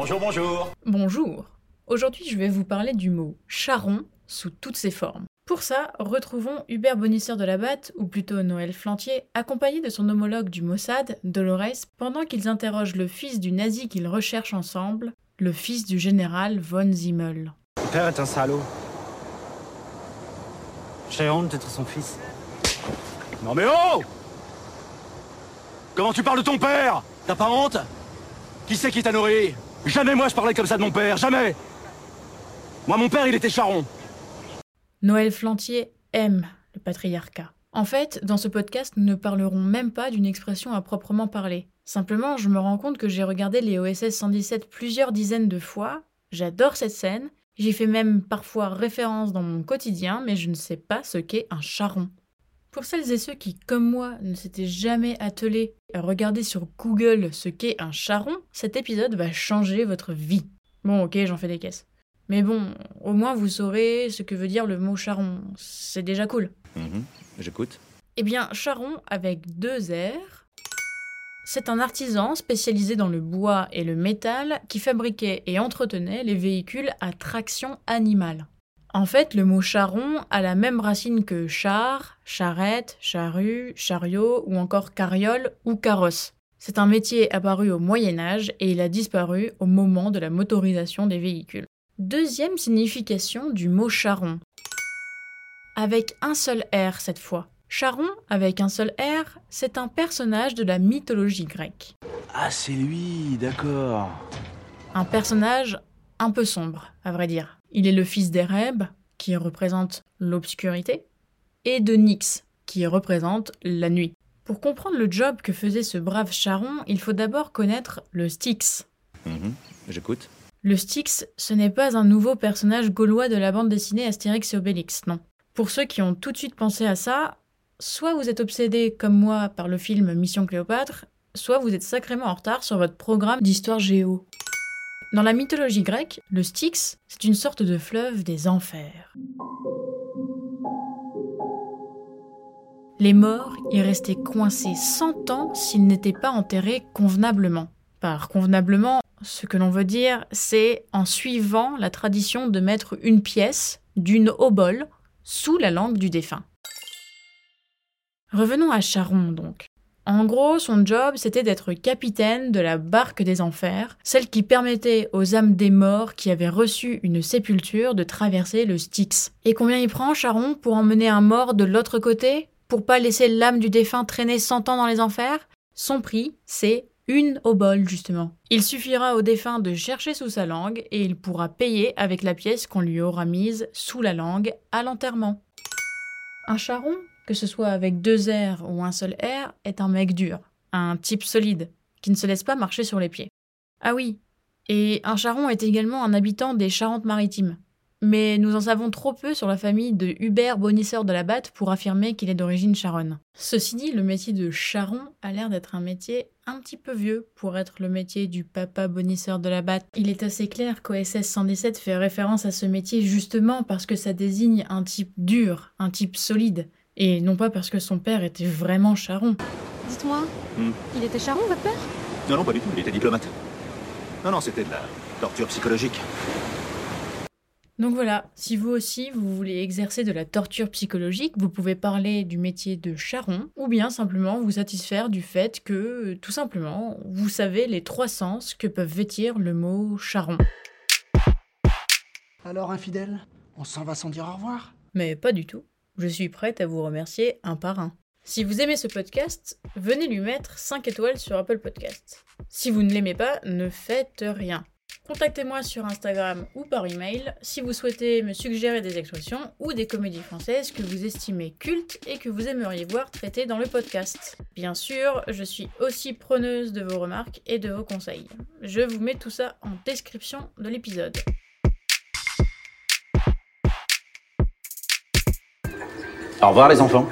Bonjour, bonjour. Bonjour. Aujourd'hui, je vais vous parler du mot charron sous toutes ses formes. Pour ça, retrouvons Hubert Bonisseur de la Batte, ou plutôt Noël Flantier, accompagné de son homologue du Mossad, Dolores, pendant qu'ils interrogent le fils du nazi qu'ils recherchent ensemble, le fils du général von Zimmel. Ton père est un salaud. J'ai honte d'être son fils. Non mais oh Comment tu parles de ton père? T'as pas honte? Qui c'est qui t'a nourri? Jamais moi je parlais comme ça de mon père, jamais Moi mon père il était charron. Noël Flantier aime le patriarcat. En fait, dans ce podcast, nous ne parlerons même pas d'une expression à proprement parler. Simplement, je me rends compte que j'ai regardé les OSS 117 plusieurs dizaines de fois, j'adore cette scène, j'y fais même parfois référence dans mon quotidien, mais je ne sais pas ce qu'est un charron. Pour celles et ceux qui, comme moi, ne s'étaient jamais attelés à regarder sur Google ce qu'est un charron, cet épisode va changer votre vie. Bon, ok, j'en fais des caisses. Mais bon, au moins vous saurez ce que veut dire le mot charron. C'est déjà cool. Mhm, J'écoute. Eh bien, charron avec deux R, c'est un artisan spécialisé dans le bois et le métal qui fabriquait et entretenait les véhicules à traction animale. En fait, le mot charron a la même racine que char, charrette, charrue, chariot ou encore carriole ou carrosse. C'est un métier apparu au Moyen Âge et il a disparu au moment de la motorisation des véhicules. Deuxième signification du mot charron. Avec un seul R cette fois. Charon, avec un seul R, c'est un personnage de la mythologie grecque. Ah c'est lui, d'accord. Un personnage un peu sombre, à vrai dire. Il est le fils d'Ereb, qui représente l'obscurité, et de Nyx, qui représente la nuit. Pour comprendre le job que faisait ce brave Charon, il faut d'abord connaître le Styx. Mhm, J'écoute. Le Styx, ce n'est pas un nouveau personnage gaulois de la bande dessinée Astérix et Obélix, non. Pour ceux qui ont tout de suite pensé à ça, soit vous êtes obsédé comme moi par le film Mission Cléopâtre, soit vous êtes sacrément en retard sur votre programme d'histoire géo. Dans la mythologie grecque, le Styx, c'est une sorte de fleuve des enfers. Les morts y restaient coincés 100 ans s'ils n'étaient pas enterrés convenablement. Par convenablement, ce que l'on veut dire, c'est en suivant la tradition de mettre une pièce d'une obole sous la langue du défunt. Revenons à Charon donc. En gros, son job, c'était d'être capitaine de la barque des enfers, celle qui permettait aux âmes des morts qui avaient reçu une sépulture de traverser le Styx. Et combien il prend, Charon, pour emmener un mort de l'autre côté Pour pas laisser l'âme du défunt traîner cent ans dans les enfers? Son prix, c'est une obole, justement. Il suffira au défunt de chercher sous sa langue et il pourra payer avec la pièce qu'on lui aura mise sous la langue à l'enterrement. Un charron, que ce soit avec deux R ou un seul R, est un mec dur, un type solide, qui ne se laisse pas marcher sur les pieds. Ah oui, et un charron est également un habitant des Charentes-Maritimes. Mais nous en savons trop peu sur la famille de Hubert Bonisseur de la Batte pour affirmer qu'il est d'origine charonne. Ceci dit, le métier de charron a l'air d'être un métier un petit peu vieux pour être le métier du papa bonisseur de la Batte. Il est assez clair qu'OSS 117 fait référence à ce métier justement parce que ça désigne un type dur, un type solide, et non pas parce que son père était vraiment charron. Dites-moi, Hmm. il était charron, votre père? Non, non, pas du tout, il était diplomate. Non, non, c'était de la torture psychologique. Donc voilà, si vous aussi vous voulez exercer de la torture psychologique, vous pouvez parler du métier de charron ou bien simplement vous satisfaire du fait que, tout simplement, vous savez les trois sens que peuvent vêtir le mot charron. Alors, infidèle, on s'en va sans dire au revoir? Mais pas du tout. Je suis prête à vous remercier un par un. Si vous aimez ce podcast, venez lui mettre 5 étoiles sur Apple Podcast. Si vous ne l'aimez pas, ne faites rien. Contactez-moi sur Instagram ou par email si vous souhaitez me suggérer des expressions ou des comédies françaises que vous estimez cultes et que vous aimeriez voir traitées dans le podcast. Bien sûr, je suis aussi preneuse de vos remarques et de vos conseils. Je vous mets tout ça en description de l'épisode. Au revoir les enfants.